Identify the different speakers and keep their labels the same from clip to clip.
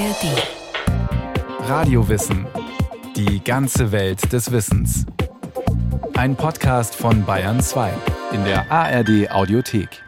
Speaker 1: ARD. Radiowissen. Die ganze Welt des Wissens. Ein Podcast von Bayern 2 in der ARD Audiothek.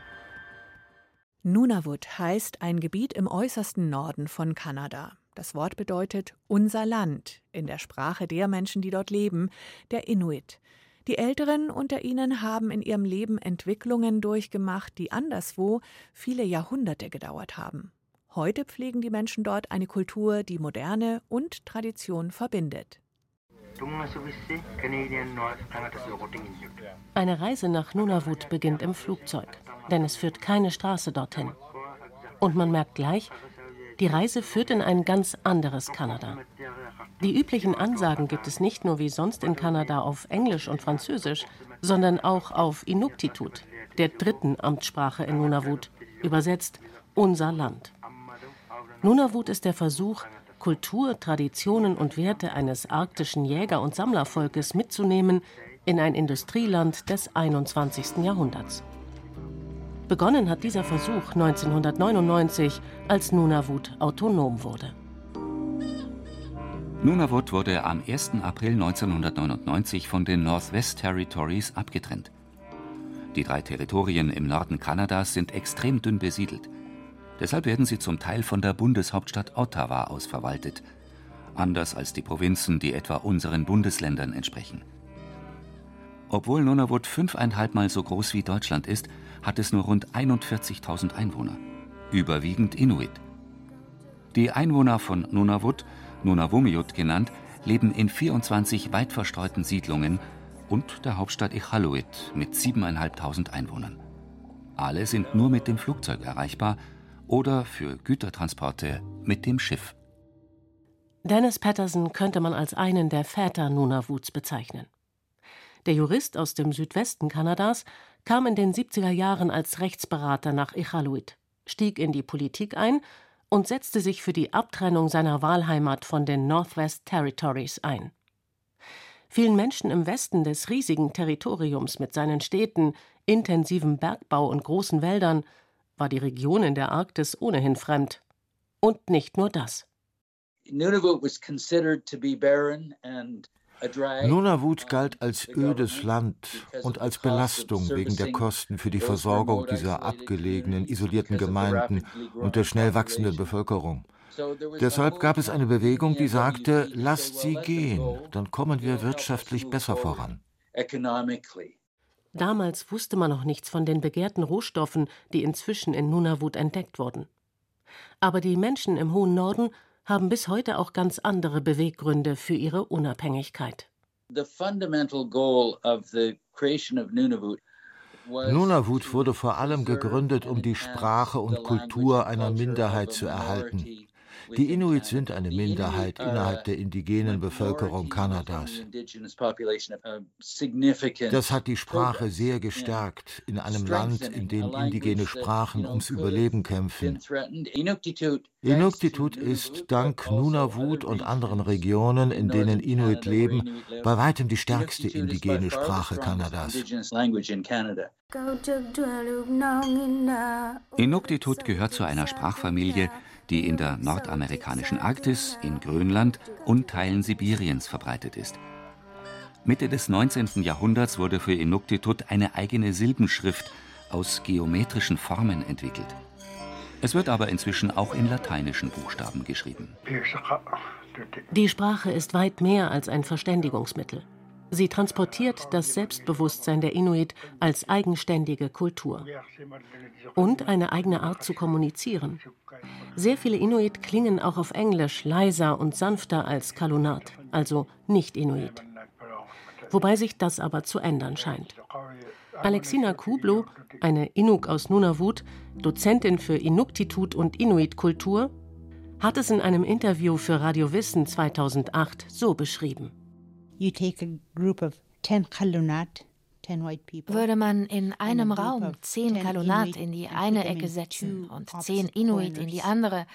Speaker 2: Nunavut heißt ein Gebiet im äußersten Norden von Kanada. Das Wort bedeutet unser Land in der Sprache der Menschen, die dort leben, der Inuit. Die Älteren unter ihnen haben in ihrem Leben Entwicklungen durchgemacht, die anderswo viele Jahrhunderte gedauert haben. Heute pflegen die Menschen dort eine Kultur, die Moderne und Tradition verbindet.
Speaker 3: Eine Reise nach Nunavut beginnt im Flugzeug, denn es führt keine Straße dorthin. Und man merkt gleich, die Reise führt in ein ganz anderes Kanada. Die üblichen Ansagen gibt es nicht nur wie sonst in Kanada auf Englisch und Französisch, sondern auch auf Inuktitut, der dritten Amtssprache in Nunavut, übersetzt unser Land. Nunavut ist der Versuch, Kultur, Traditionen und Werte eines arktischen Jäger- und Sammlervolkes mitzunehmen in ein Industrieland des 21. Jahrhunderts. Begonnen hat dieser Versuch 1999, als Nunavut autonom wurde.
Speaker 4: Nunavut wurde am 1. April 1999 von den Northwest Territories abgetrennt. Die drei Territorien im Norden Kanadas sind extrem dünn besiedelt. Deshalb werden sie zum Teil von der Bundeshauptstadt Ottawa aus verwaltet, anders als die Provinzen, die etwa unseren Bundesländern entsprechen. Obwohl Nunavut fünfeinhalb Mal so groß wie Deutschland ist, hat es nur rund 41.000 Einwohner, überwiegend Inuit. Die Einwohner von Nunavut, Nunavummiut genannt, leben in 24 weit verstreuten Siedlungen und der Hauptstadt Iqaluit mit 7.500 Einwohnern. Alle sind nur mit dem Flugzeug erreichbar oder für Gütertransporte mit dem Schiff.
Speaker 3: Dennis Patterson könnte man als einen der Väter Nunavuts bezeichnen. Der Jurist aus dem Südwesten Kanadas kam in den 70er Jahren als Rechtsberater nach Iqaluit, stieg in die Politik ein und setzte sich für die Abtrennung seiner Wahlheimat von den Northwest Territories ein. Vielen Menschen im Westen des riesigen Territoriums mit seinen Städten, intensivem Bergbau und großen Wäldern war die Region in der Arktis ohnehin fremd. Und nicht nur das.
Speaker 5: Nunavut
Speaker 6: galt als ödes Land und als Belastung wegen der Kosten für die Versorgung dieser abgelegenen, isolierten Gemeinden und der schnell wachsenden Bevölkerung. Deshalb gab es eine Bewegung, die sagte, lasst sie gehen, dann kommen wir wirtschaftlich besser voran.
Speaker 3: Damals wusste man noch nichts von den begehrten Rohstoffen, die inzwischen in Nunavut entdeckt wurden. Aber die Menschen im hohen Norden haben bis heute auch ganz andere Beweggründe für ihre Unabhängigkeit.
Speaker 6: Nunavut wurde vor allem gegründet, um die Sprache und Kultur einer Minderheit zu erhalten. Die Inuit sind eine Minderheit innerhalb der indigenen Bevölkerung Kanadas. Das hat die Sprache sehr gestärkt in einem Land, in dem indigene Sprachen ums Überleben kämpfen. Inuktitut ist dank Nunavut und anderen Regionen, in denen Inuit leben, bei weitem die stärkste indigene Sprache Kanadas.
Speaker 4: Inuktitut gehört zu einer Sprachfamilie, die in der nordamerikanischen Arktis, in Grönland und Teilen Sibiriens verbreitet ist. Mitte des 19. Jahrhunderts wurde für Inuktitut eine eigene Silbenschrift aus geometrischen Formen entwickelt. Es wird aber inzwischen auch in lateinischen Buchstaben geschrieben.
Speaker 3: Die Sprache ist weit mehr als ein Verständigungsmittel. Sie transportiert das Selbstbewusstsein der Inuit als eigenständige Kultur und eine eigene Art zu kommunizieren. Sehr viele Inuit klingen auch auf Englisch leiser und sanfter als Kalunat, also nicht Inuit. Wobei sich das aber zu ändern scheint. Alexina Kublo, eine Inuk aus Nunavut, Dozentin für Inuktitut und Inuit-Kultur, hat es in einem Interview für Radio Wissen 2008 so beschrieben.
Speaker 7: Würde man in einem Raum zehn Kalunat in die eine Ecke setzen und zehn Inuit in die andere,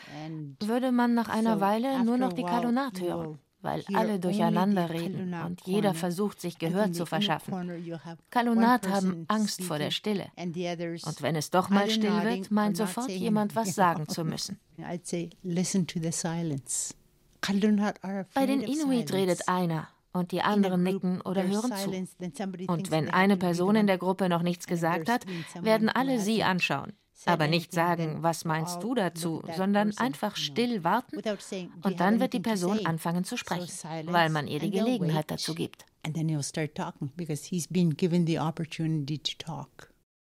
Speaker 7: würde man nach einer Weile nur noch die Kalunat hören. weil alle durcheinander reden und jeder versucht, sich Gehör zu verschaffen. Kalunat haben Angst vor der Stille. Und wenn es doch mal still wird, meint sofort jemand, was sagen zu müssen. Bei den Inuit redet einer und die anderen nicken oder hören zu. Und wenn eine Person in der Gruppe noch nichts gesagt hat, werden alle sie anschauen aber nicht sagen, was meinst du dazu, sondern einfach still warten und dann wird die Person anfangen zu sprechen, weil man ihr die Gelegenheit dazu gibt.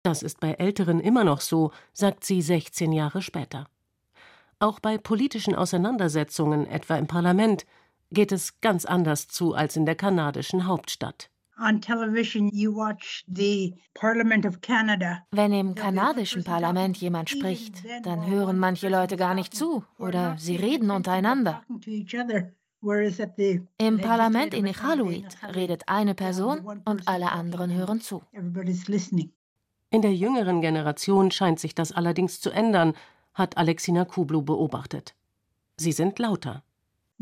Speaker 3: Das ist bei Älteren immer noch so, sagt sie 16 Jahre später. Auch bei politischen Auseinandersetzungen, etwa im Parlament, geht es ganz anders zu als in der kanadischen Hauptstadt.
Speaker 7: Wenn im kanadischen Parlament jemand spricht, dann hören manche Leute gar nicht zu oder sie reden untereinander. Im Parlament in Iqaluit redet eine Person und alle anderen hören zu.
Speaker 3: In der jüngeren Generation scheint sich das allerdings zu ändern, hat Alexina Kublu beobachtet. Sie sind lauter.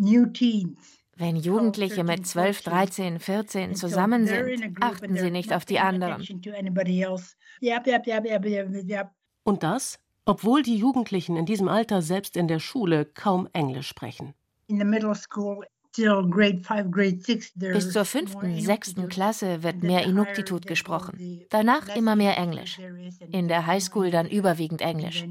Speaker 7: New teens wenn Jugendliche mit 12, 13, 14 zusammen sind, achten sie nicht auf die anderen.
Speaker 3: Und das, obwohl die Jugendlichen in diesem Alter selbst in der Schule kaum Englisch sprechen.
Speaker 7: Bis zur fünften, sechsten Klasse wird mehr Inuktitut gesprochen. Danach immer mehr Englisch. In der Highschool dann überwiegend Englisch.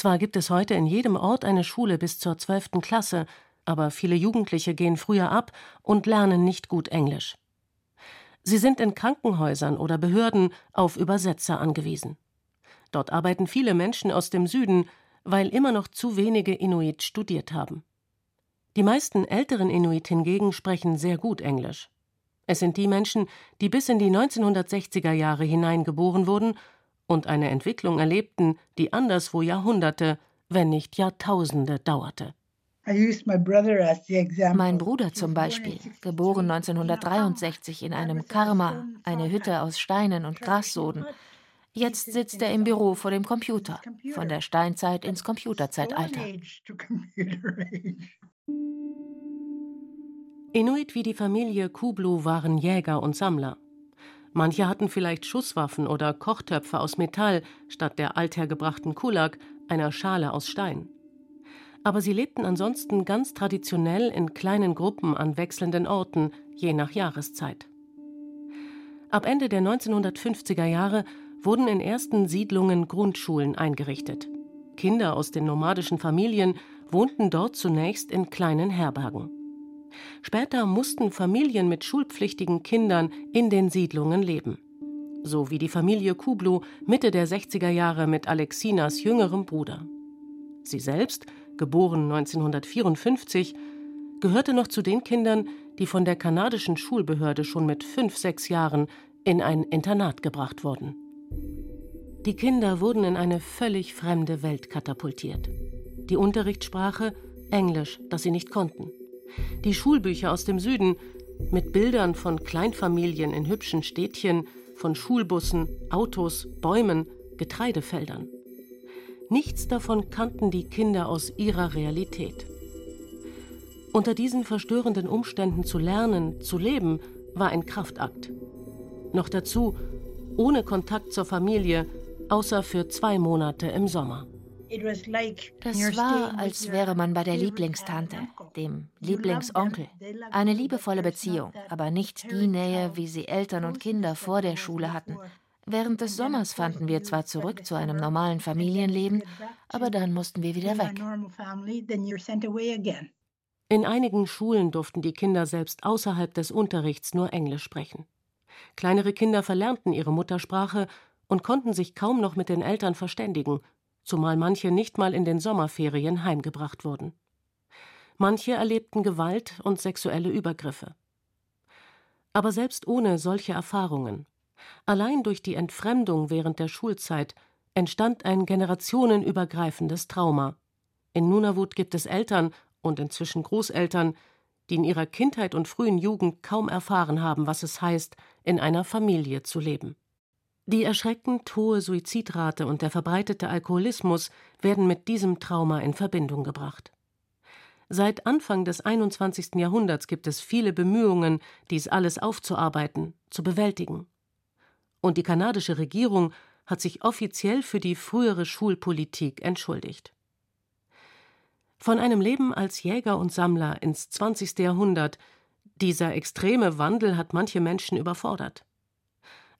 Speaker 3: Zwar gibt es heute in jedem Ort eine Schule bis zur 12. Klasse, aber viele Jugendliche gehen früher ab und lernen nicht gut Englisch. Sie sind in Krankenhäusern oder Behörden auf Übersetzer angewiesen. Dort arbeiten viele Menschen aus dem Süden, weil immer noch zu wenige Inuit studiert haben. Die meisten älteren Inuit hingegen sprechen sehr gut Englisch. Es sind die Menschen, die bis in die 1960er Jahre hineingeboren wurden und eine Entwicklung erlebten, die anderswo Jahrhunderte, wenn nicht Jahrtausende dauerte.
Speaker 7: Mein Bruder zum Beispiel, geboren 1963 in einem Karma, eine Hütte aus Steinen und Grassoden. Jetzt sitzt er im Büro vor dem Computer, von der Steinzeit ins Computerzeitalter.
Speaker 3: Inuit wie die Familie Kublu waren Jäger und Sammler. Manche hatten vielleicht Schusswaffen oder Kochtöpfe aus Metall statt der althergebrachten Kulak, einer Schale aus Stein. Aber sie lebten ansonsten ganz traditionell in kleinen Gruppen an wechselnden Orten, je nach Jahreszeit. Ab Ende der 1950er Jahre wurden in ersten Siedlungen Grundschulen eingerichtet. Kinder aus den nomadischen Familien wohnten dort zunächst in kleinen Herbergen. Später mussten Familien mit schulpflichtigen Kindern in den Siedlungen leben. So wie die Familie Kublu Mitte der 60er Jahre mit Alexinas jüngerem Bruder. Sie selbst, geboren 1954, gehörte noch zu den Kindern, die von der kanadischen Schulbehörde schon mit fünf, sechs Jahren in ein Internat gebracht wurden. Die Kinder wurden in eine völlig fremde Welt katapultiert. Die Unterrichtssprache Englisch, das sie nicht konnten die Schulbücher aus dem Süden mit Bildern von Kleinfamilien in hübschen Städtchen, von Schulbussen, Autos, Bäumen, Getreidefeldern. Nichts davon kannten die Kinder aus ihrer Realität. Unter diesen verstörenden Umständen zu lernen, zu leben, war ein Kraftakt. Noch dazu ohne Kontakt zur Familie, außer für zwei Monate im Sommer.
Speaker 7: Das war, als wäre man bei der Lieblingstante, dem Lieblingsonkel. Eine liebevolle Beziehung, aber nicht die Nähe, wie sie Eltern und Kinder vor der Schule hatten. Während des Sommers fanden wir zwar zurück zu einem normalen Familienleben, aber dann mussten wir wieder weg.
Speaker 3: In einigen Schulen durften die Kinder selbst außerhalb des Unterrichts nur Englisch sprechen. Kleinere Kinder verlernten ihre Muttersprache und konnten sich kaum noch mit den Eltern verständigen, zumal manche nicht mal in den Sommerferien heimgebracht wurden. Manche erlebten Gewalt und sexuelle Übergriffe. Aber selbst ohne solche Erfahrungen, allein durch die Entfremdung während der Schulzeit, entstand ein generationenübergreifendes Trauma. In Nunavut gibt es Eltern und inzwischen Großeltern, die in ihrer Kindheit und frühen Jugend kaum erfahren haben, was es heißt, in einer Familie zu leben. Die erschreckend hohe Suizidrate und der verbreitete Alkoholismus werden mit diesem Trauma in Verbindung gebracht. Seit Anfang des 21. Jahrhunderts gibt es viele Bemühungen, dies alles aufzuarbeiten, zu bewältigen. Und die kanadische Regierung hat sich offiziell für die frühere Schulpolitik entschuldigt. Von einem Leben als Jäger und Sammler ins 20. Jahrhundert, dieser extreme Wandel hat manche Menschen überfordert.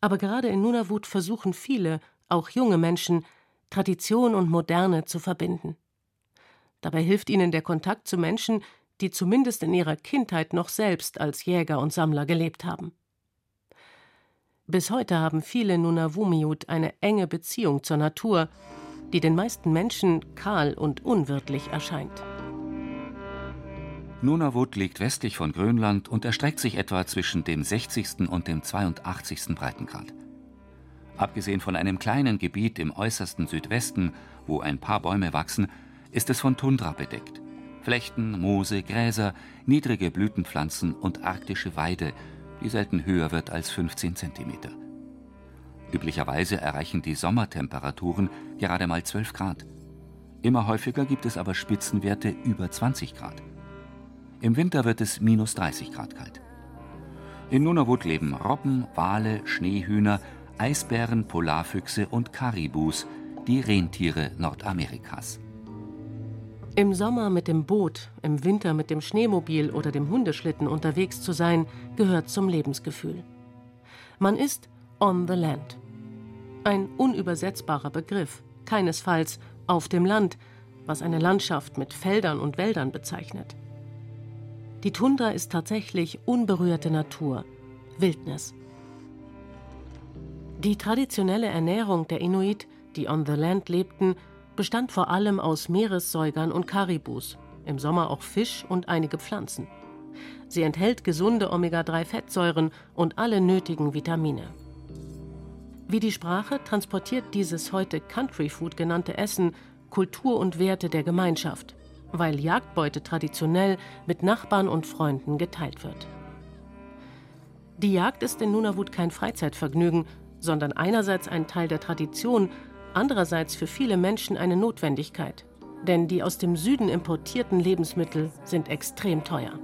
Speaker 3: Aber gerade in Nunavut versuchen viele, auch junge Menschen, Tradition und Moderne zu verbinden. Dabei hilft ihnen der Kontakt zu Menschen, die zumindest in ihrer Kindheit noch selbst als Jäger und Sammler gelebt haben. Bis heute haben viele Nunavummiut eine enge Beziehung zur Natur, die den meisten Menschen kahl und unwirtlich erscheint.
Speaker 4: Nunavut liegt westlich von Grönland und erstreckt sich etwa zwischen dem 60. und dem 82. Breitengrad. Abgesehen von einem kleinen Gebiet im äußersten Südwesten, wo ein paar Bäume wachsen, ist es von Tundra bedeckt. Flechten, Moose, Gräser, niedrige Blütenpflanzen und arktische Weide, die selten höher wird als 15 cm. Üblicherweise erreichen die Sommertemperaturen gerade mal 12 Grad. Immer häufiger gibt es aber Spitzenwerte über 20 Grad. Im Winter wird es minus 30 Grad kalt. In Nunavut leben Robben, Wale, Schneehühner, Eisbären, Polarfüchse und Karibus, die Rentiere Nordamerikas.
Speaker 3: Im Sommer mit dem Boot, im Winter mit dem Schneemobil oder dem Hundeschlitten unterwegs zu sein, gehört zum Lebensgefühl. Man ist on the land. Ein unübersetzbarer Begriff, keinesfalls auf dem Land, was eine Landschaft mit Feldern und Wäldern bezeichnet. Die Tundra ist tatsächlich unberührte Natur, Wildnis. Die traditionelle Ernährung der Inuit, die on the land lebten, bestand vor allem aus Meeressäugern und Karibus, im Sommer auch Fisch und einige Pflanzen. Sie enthält gesunde Omega-3-Fettsäuren und alle nötigen Vitamine. Wie die Sprache transportiert dieses heute Country Food genannte Essen Kultur und Werte der Gemeinschaft, weil Jagdbeute traditionell mit Nachbarn und Freunden geteilt wird. Die Jagd ist in Nunavut kein Freizeitvergnügen, sondern einerseits ein Teil der Tradition andererseits für viele Menschen eine Notwendigkeit, denn die aus dem Süden importierten Lebensmittel sind extrem teuer.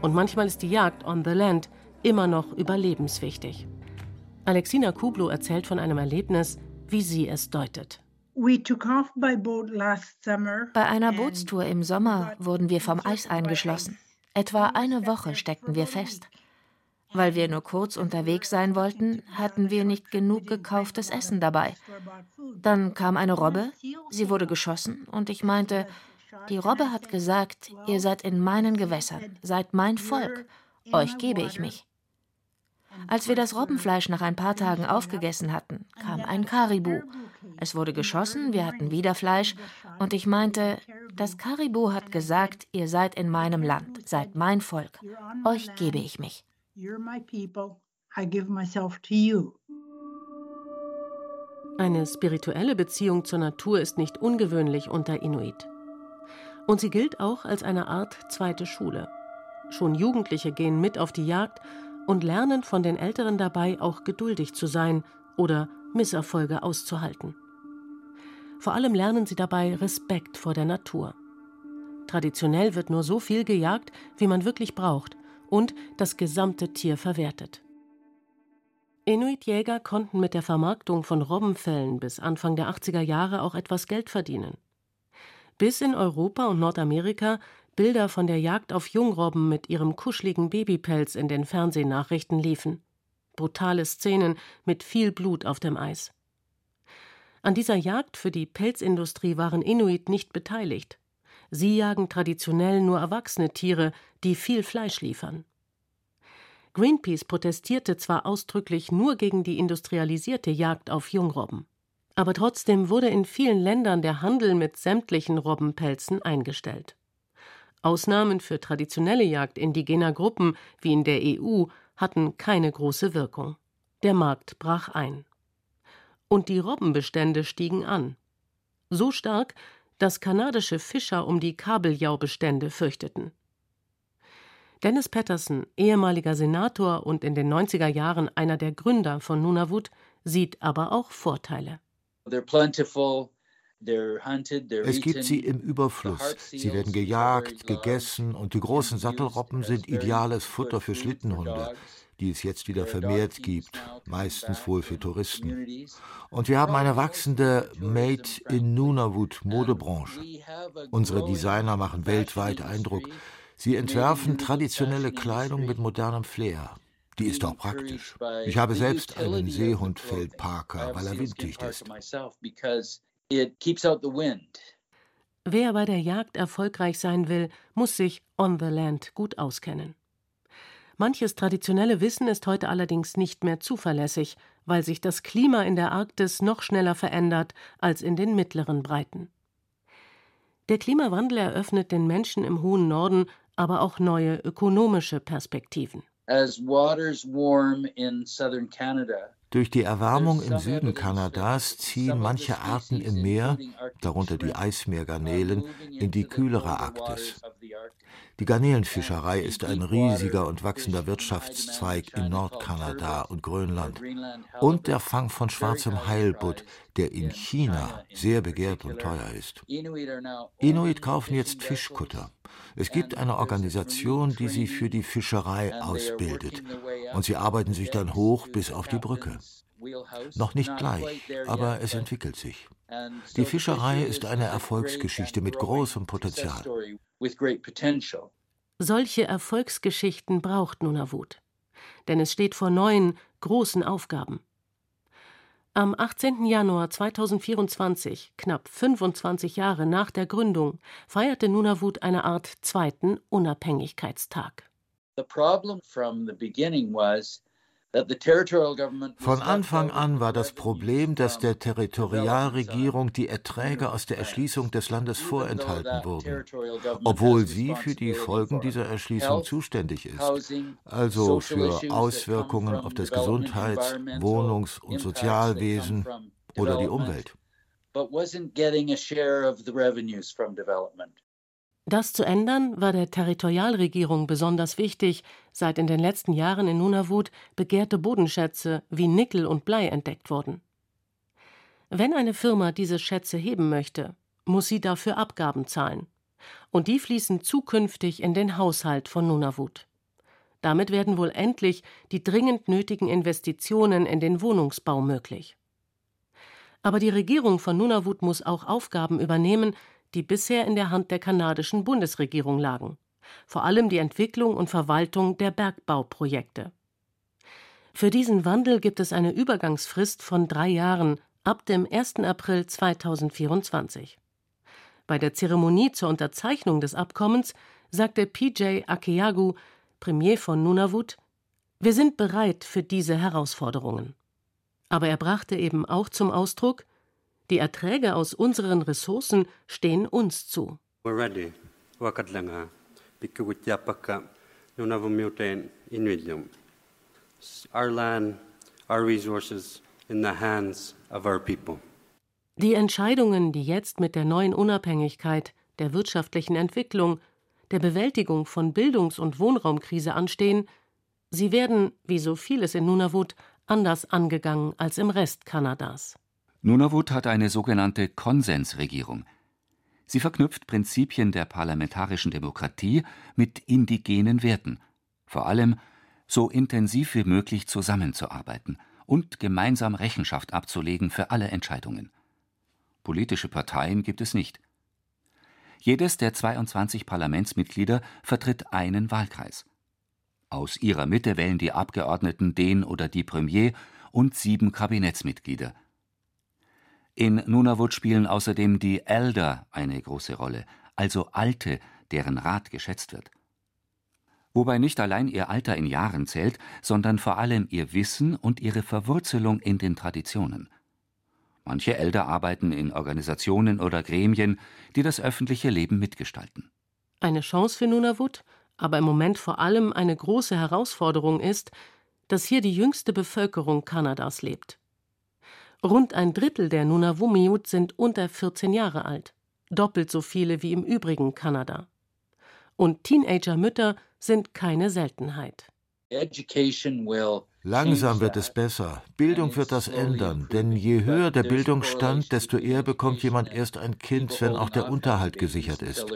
Speaker 3: Und manchmal ist die Jagd on the land immer noch überlebenswichtig. Alexina Kublo erzählt von einem Erlebnis, wie sie es deutet.
Speaker 7: Bei einer Bootstour im Sommer wurden wir vom Eis eingeschlossen. Etwa eine Woche steckten wir fest. Weil wir nur kurz unterwegs sein wollten, hatten wir nicht genug gekauftes Essen dabei. Dann kam eine Robbe, sie wurde geschossen und ich meinte, die Robbe hat gesagt, ihr seid in meinen Gewässern, seid mein Volk, euch gebe ich mich. Als wir das Robbenfleisch nach ein paar Tagen aufgegessen hatten, kam ein Karibu. Es wurde geschossen, wir hatten wieder Fleisch, und ich meinte, das Karibu hat gesagt, ihr seid in meinem Land, seid mein Volk, euch gebe ich mich. You're my people.
Speaker 3: I give myself to you. Eine spirituelle Beziehung zur Natur ist nicht ungewöhnlich unter Inuit. Und sie gilt auch als eine Art zweite Schule. Schon Jugendliche gehen mit auf die Jagd und lernen von den Älteren dabei, auch geduldig zu sein oder Misserfolge auszuhalten. Vor allem lernen sie dabei Respekt vor der Natur. Traditionell wird nur so viel gejagt, wie man wirklich braucht, und das gesamte Tier verwertet. Inuit-Jäger konnten mit der Vermarktung von Robbenfällen bis Anfang der 80er Jahre auch etwas Geld verdienen. Bis in Europa und Nordamerika Bilder von der Jagd auf Jungrobben mit ihrem kuscheligen Babypelz in den Fernsehnachrichten liefen. Brutale Szenen mit viel Blut auf dem Eis. An dieser Jagd für die Pelzindustrie waren Inuit nicht beteiligt. Sie jagen traditionell nur erwachsene Tiere, die viel Fleisch liefern. Greenpeace protestierte zwar ausdrücklich nur gegen die industrialisierte Jagd auf Jungrobben, aber trotzdem wurde in vielen Ländern der Handel mit sämtlichen Robbenpelzen eingestellt. Ausnahmen für traditionelle Jagd indigener Gruppen wie in der EU hatten keine große Wirkung. Der Markt brach ein. Und die Robbenbestände stiegen an. So stark, dass kanadische Fischer um die Kabeljaubestände fürchteten. Dennis Patterson, ehemaliger Senator und in den 90er Jahren einer der Gründer von Nunavut, sieht aber auch Vorteile.
Speaker 6: Es gibt sie im Überfluss. Sie werden gejagt, gegessen und die großen Sattelroppen sind ideales Futter für Schlittenhunde, die es jetzt wieder vermehrt gibt, meistens wohl für Touristen. Und wir haben eine wachsende Made in Nunavut Modebranche. Unsere Designer machen weltweit Eindruck. Sie entwerfen traditionelle Kleidung mit modernem Flair. Die ist auch praktisch. Ich habe selbst einen Seehundfeldparker, weil er winddicht ist.
Speaker 3: Wer bei der Jagd erfolgreich sein will, muss sich on the land gut auskennen. Manches traditionelle Wissen ist heute allerdings nicht mehr zuverlässig, weil sich das Klima in der Arktis noch schneller verändert als in den mittleren Breiten. Der Klimawandel eröffnet den Menschen im hohen Norden aber auch neue ökonomische Perspektiven. As waters
Speaker 6: warm in southern Canada, durch die Erwärmung im Süden Kanadas ziehen manche Arten im Meer, darunter die Eismeergarnelen, in die kühlere Arktis. Die Garnelenfischerei ist ein riesiger und wachsender Wirtschaftszweig in Nordkanada und Grönland. Und der Fang von schwarzem Heilbutt, der in China sehr begehrt und teuer ist. Inuit kaufen jetzt Fischkutter. Es gibt eine Organisation, die sie für die Fischerei ausbildet. Und sie arbeiten sich dann hoch bis auf die Brücke. Noch nicht gleich, aber es entwickelt sich. Die Fischerei ist eine Erfolgsgeschichte mit großem Potenzial.
Speaker 3: Solche Erfolgsgeschichten braucht Nunavut. Denn es steht vor neuen, großen Aufgaben. Am 18. Januar 2024, knapp 25 Jahre nach der Gründung, feierte Nunavut eine Art zweiten Unabhängigkeitstag. The problem from the beginning was
Speaker 6: von Anfang an war das Problem, dass der Territorialregierung die Erträge aus der Erschließung des Landes vorenthalten wurden, obwohl sie für die Folgen dieser Erschließung zuständig ist, also für Auswirkungen auf das Gesundheits-, Wohnungs- und Sozialwesen oder die Umwelt.
Speaker 3: Das zu ändern war der Territorialregierung besonders wichtig, seit in den letzten Jahren in Nunavut begehrte Bodenschätze wie Nickel und Blei entdeckt wurden. Wenn eine Firma diese Schätze heben möchte, muss sie dafür Abgaben zahlen. Und die fließen zukünftig in den Haushalt von Nunavut. Damit werden wohl endlich die dringend nötigen Investitionen in den Wohnungsbau möglich. Aber die Regierung von Nunavut muss auch Aufgaben übernehmen, die bisher in der Hand der kanadischen Bundesregierung lagen, vor allem die Entwicklung und Verwaltung der Bergbauprojekte. Für diesen Wandel gibt es eine Übergangsfrist von drei Jahren ab dem 1. April 2024. Bei der Zeremonie zur Unterzeichnung des Abkommens sagte PJ Akeagu, Premier von Nunavut, wir sind bereit für diese Herausforderungen. Aber er brachte eben auch zum Ausdruck, die Erträge aus unseren Ressourcen stehen uns zu. We're ready. Our land, our resources in the hands of our people. Die Entscheidungen, die jetzt mit der neuen Unabhängigkeit, der wirtschaftlichen Entwicklung, der Bewältigung von Bildungs- und Wohnraumkrise anstehen, sie werden, wie so vieles in Nunavut, anders angegangen als im Rest Kanadas.
Speaker 4: Nunavut hat eine sogenannte Konsensregierung. Sie verknüpft Prinzipien der parlamentarischen Demokratie mit indigenen Werten, vor allem so intensiv wie möglich zusammenzuarbeiten und gemeinsam Rechenschaft abzulegen für alle Entscheidungen. Politische Parteien gibt es nicht. Jedes der 22 Parlamentsmitglieder vertritt einen Wahlkreis. Aus ihrer Mitte wählen die Abgeordneten den oder die Premier und sieben Kabinettsmitglieder. In Nunavut spielen außerdem die Elder eine große Rolle, also Alte, deren Rat geschätzt wird. Wobei nicht allein ihr Alter in Jahren zählt, sondern vor allem ihr Wissen und ihre Verwurzelung in den Traditionen. Manche Elder arbeiten in Organisationen oder Gremien, die das öffentliche Leben mitgestalten.
Speaker 3: Eine Chance für Nunavut, aber im Moment vor allem eine große Herausforderung ist, dass hier die jüngste Bevölkerung Kanadas lebt. Rund ein Drittel der Nunavummiut sind unter 14 Jahre alt, doppelt so viele wie im übrigen Kanada. Und Teenager-Mütter sind keine Seltenheit.
Speaker 6: Langsam wird es besser. Bildung wird das ändern, denn je höher der Bildungsstand, desto eher bekommt jemand erst ein Kind, wenn auch der Unterhalt gesichert ist.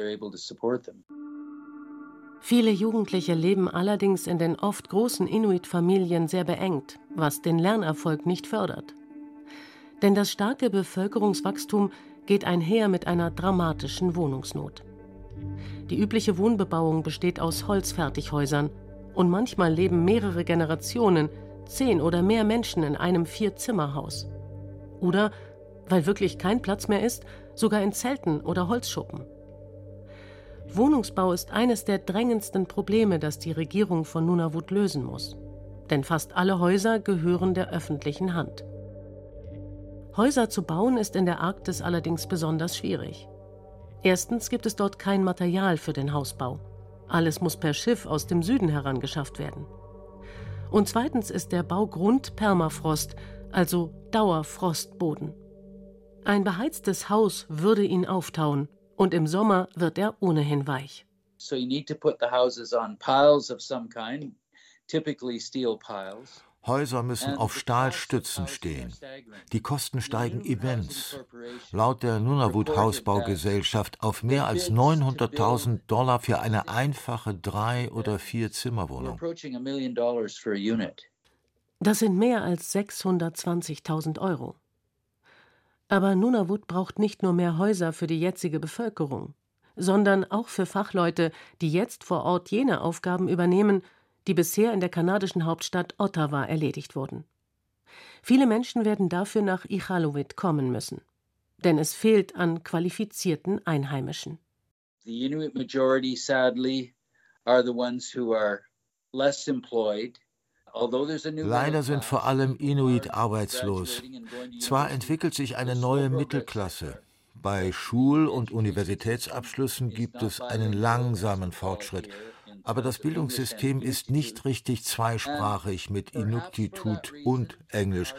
Speaker 3: Viele Jugendliche leben allerdings in den oft großen Inuit-Familien sehr beengt, was den Lernerfolg nicht fördert. Denn das starke Bevölkerungswachstum geht einher mit einer dramatischen Wohnungsnot. Die übliche Wohnbebauung besteht aus Holzfertighäusern und manchmal leben mehrere Generationen, zehn oder mehr Menschen in einem Vier-Zimmer-Haus. Oder, weil wirklich kein Platz mehr ist, sogar in Zelten oder Holzschuppen. Wohnungsbau ist eines der drängendsten Probleme, das die Regierung von Nunavut lösen muss. Denn fast alle Häuser gehören der öffentlichen Hand. Häuser zu bauen ist in der Arktis allerdings besonders schwierig. Erstens gibt es dort kein Material für den Hausbau. Alles muss per Schiff aus dem Süden herangeschafft werden. Und zweitens ist der Baugrund Permafrost, also Dauerfrostboden. Ein beheiztes Haus würde ihn auftauen und im Sommer wird er ohnehin weich. So you need to put the houses on piles of some kind.
Speaker 6: Häuser müssen auf Stahlstützen stehen. Die Kosten steigen immens. Laut der Nunavut Hausbaugesellschaft auf mehr als 900.000 Dollar für eine einfache Drei- oder Vier-Zimmerwohnung.
Speaker 3: Das sind mehr als 620.000 Euro. Aber Nunavut braucht nicht nur mehr Häuser für die jetzige Bevölkerung, sondern auch für Fachleute, die jetzt vor Ort jene Aufgaben übernehmen, die bisher in der kanadischen Hauptstadt Ottawa erledigt wurden. Viele Menschen werden dafür nach Iqaluit kommen müssen, denn es fehlt an qualifizierten Einheimischen. The Inuit majority sadly are the ones who are less employed
Speaker 6: Leider sind vor allem Inuit arbeitslos. Zwar entwickelt sich eine neue Mittelklasse. Bei Schul- und Universitätsabschlüssen gibt es einen langsamen Fortschritt. Aber das Bildungssystem ist nicht richtig zweisprachig mit Inuktitut und Englisch.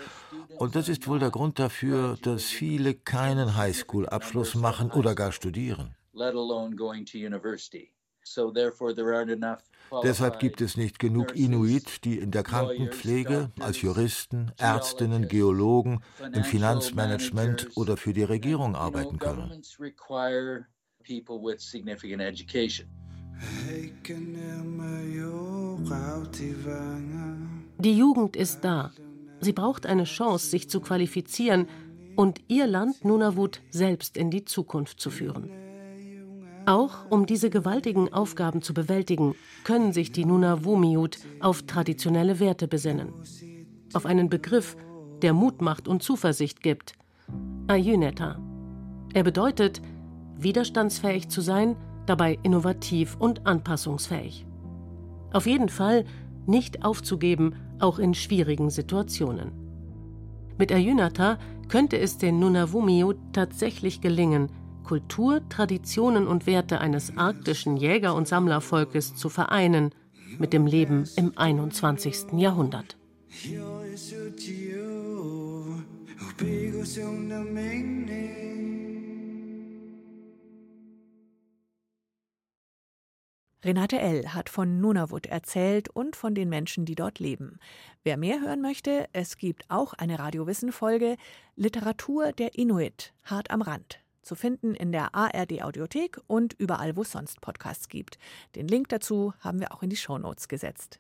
Speaker 6: Und das ist wohl der Grund dafür, dass viele keinen Highschool-Abschluss machen oder gar studieren. Deshalb gibt es nicht genug Inuit, die in der Krankenpflege, als Juristen, Ärztinnen, Geologen, im Finanzmanagement oder für die Regierung arbeiten können.
Speaker 3: Die Jugend ist da. Sie braucht eine Chance, sich zu qualifizieren und ihr Land Nunavut selbst in die Zukunft zu führen. Auch um diese gewaltigen Aufgaben zu bewältigen, können sich die Nunavummiut auf traditionelle Werte besinnen. Auf einen Begriff, der Mut macht und Zuversicht gibt. Ayuneta. Er bedeutet, widerstandsfähig zu sein dabei innovativ und anpassungsfähig. Auf jeden Fall nicht aufzugeben, auch in schwierigen Situationen. Mit Ayunata könnte es den Nunavumio tatsächlich gelingen, Kultur, Traditionen und Werte eines arktischen Jäger- und Sammlervolkes zu vereinen mit dem Leben im 21. Jahrhundert.
Speaker 2: Renate L. hat von Nunavut erzählt und von den Menschen, die dort leben. Wer mehr hören möchte, es gibt auch eine Radiowissen-Folge Literatur der Inuit, hart am Rand. Zu finden in der ARD Audiothek und überall, wo es sonst Podcasts gibt. Den Link dazu haben wir auch in die Shownotes gesetzt.